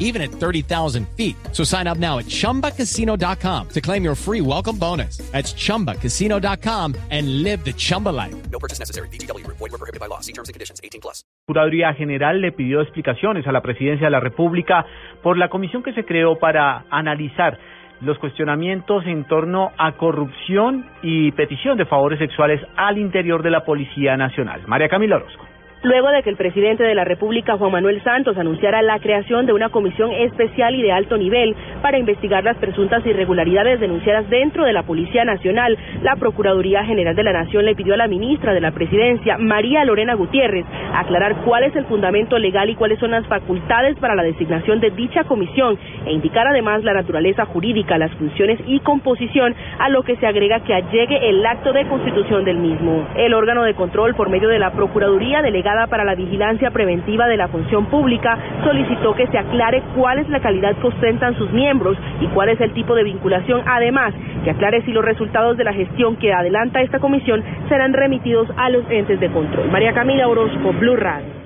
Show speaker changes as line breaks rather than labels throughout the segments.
even at 30,000 feet. So sign up now at chumbacasino.com to claim your free welcome bonus. That's chumbacasino.com and live the Chumba life.
No purchase necessary. BGW. Void were prohibited by law. See terms and conditions. 18 plus.
La Procuraduría General le pidió explicaciones a la Presidencia de la República por la comisión que se creó para analizar los cuestionamientos en torno a corrupción y petición de favores sexuales al interior de la Policía Nacional. María Camila Orozco.
Luego de que el presidente de la República, Juan Manuel Santos, anunciara la creación de una comisión especial y de alto nivel para investigar las presuntas irregularidades denunciadas dentro de la Policía Nacional, la Procuraduría General de la Nación le pidió a la ministra de la Presidencia, María Lorena Gutiérrez, aclarar cuál es el fundamento legal y cuáles son las facultades para la designación de dicha comisión e indicar además la naturaleza jurídica, las funciones y composición, a lo que se agrega que allegue el acto de constitución del mismo. El órgano de control por medio de la Procuraduría delegada para la Vigilancia Preventiva de la Función Pública solicitó que se aclare cuál es la calidad que ostentan sus miembros y cuál es el tipo de vinculación. Además, que aclare si los resultados de la gestión que adelanta esta comisión serán remitidos a los entes de control. María Camila Orozco, Blue Radio.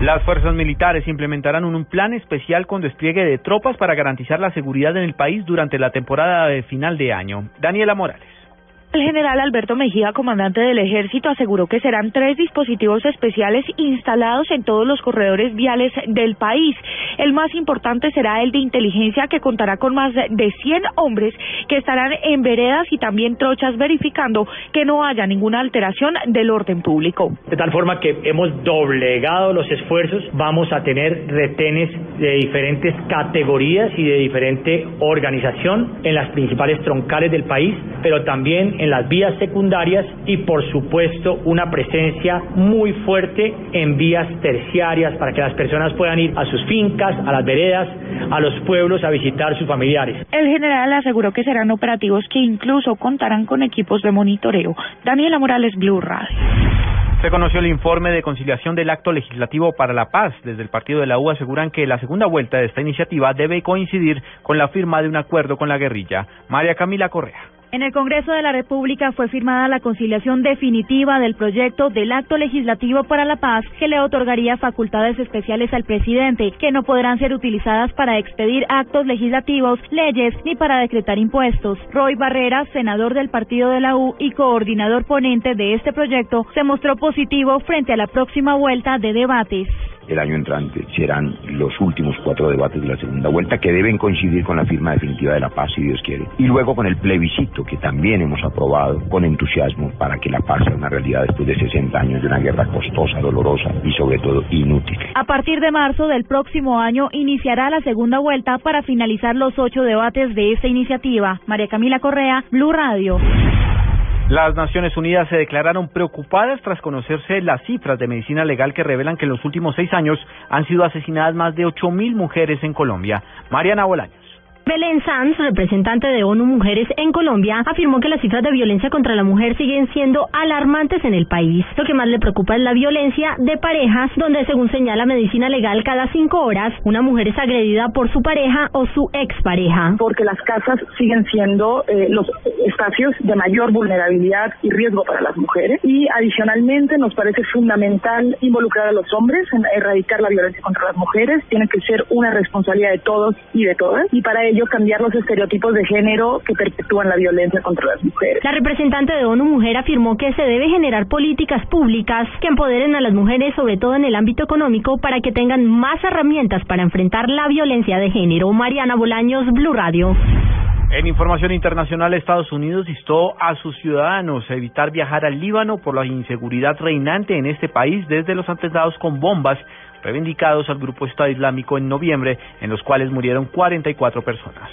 Las fuerzas militares implementarán un plan especial con despliegue de tropas para garantizar la seguridad en el país durante la temporada de final de año. Daniela Morales.
El general Alberto Mejía, comandante del ejército, aseguró que serán tres dispositivos especiales instalados en todos los corredores viales del país. El más importante será el de inteligencia, que contará con más de 100 hombres que estarán en veredas y también trochas verificando que no haya ninguna alteración del orden público.
De tal forma que hemos doblegado los esfuerzos, vamos a tener retenes de diferentes categorías y de diferente organización en las principales troncales del país, pero también en las vías secundarias y por supuesto una presencia muy fuerte en vías terciarias para que las personas puedan ir a sus fincas, a las veredas, a los pueblos a visitar sus familiares.
El general aseguró que serán operativos que incluso contarán con equipos de monitoreo. Daniela Morales, Blue Radio.
Se conoció el informe de conciliación del acto legislativo para la paz. Desde el partido de la U aseguran que la segunda vuelta de esta iniciativa debe coincidir con la firma de un acuerdo con la guerrilla. María Camila Correa.
En el Congreso de la República fue firmada la conciliación definitiva del proyecto del Acto Legislativo para la Paz que le otorgaría facultades especiales al presidente que no podrán ser utilizadas para expedir actos legislativos, leyes ni para decretar impuestos. Roy Barrera, senador del partido de la U y coordinador ponente de este proyecto, se mostró positivo frente a la próxima vuelta de debates
el año entrante serán los últimos cuatro debates de la segunda vuelta que deben coincidir con la firma definitiva de la paz, si Dios quiere. Y luego con el plebiscito que también hemos aprobado con entusiasmo para que la paz sea una realidad después de 60 años de una guerra costosa, dolorosa y sobre todo inútil.
A partir de marzo del próximo año iniciará la segunda vuelta para finalizar los ocho debates de esta iniciativa. María Camila Correa, Blue Radio.
Las Naciones Unidas se declararon preocupadas tras conocerse las cifras de medicina legal que revelan que en los últimos seis años han sido asesinadas más de ocho mil mujeres en Colombia. Mariana Bolaños.
Belén Sanz, representante de ONU Mujeres en Colombia, afirmó que las cifras de violencia contra la mujer siguen siendo alarmantes en el país. Lo que más le preocupa es la violencia de parejas, donde según señala Medicina Legal, cada cinco horas una mujer es agredida por su pareja o su expareja.
Porque las casas siguen siendo eh, los espacios de mayor vulnerabilidad y riesgo para las mujeres. Y adicionalmente nos parece fundamental involucrar a los hombres en erradicar la violencia contra las mujeres. Tiene que ser una responsabilidad de todos y de todas. Y para cambiar los estereotipos de género que perpetúan la violencia contra las mujeres.
La representante de ONU Mujer afirmó que se debe generar políticas públicas que empoderen a las mujeres, sobre todo en el ámbito económico, para que tengan más herramientas para enfrentar la violencia de género. Mariana Bolaños, Blue Radio.
En información internacional, Estados Unidos instó a sus ciudadanos a evitar viajar al Líbano por la inseguridad reinante en este país desde los atentados con bombas reivindicados al grupo Estado Islámico en noviembre, en los cuales murieron 44 personas.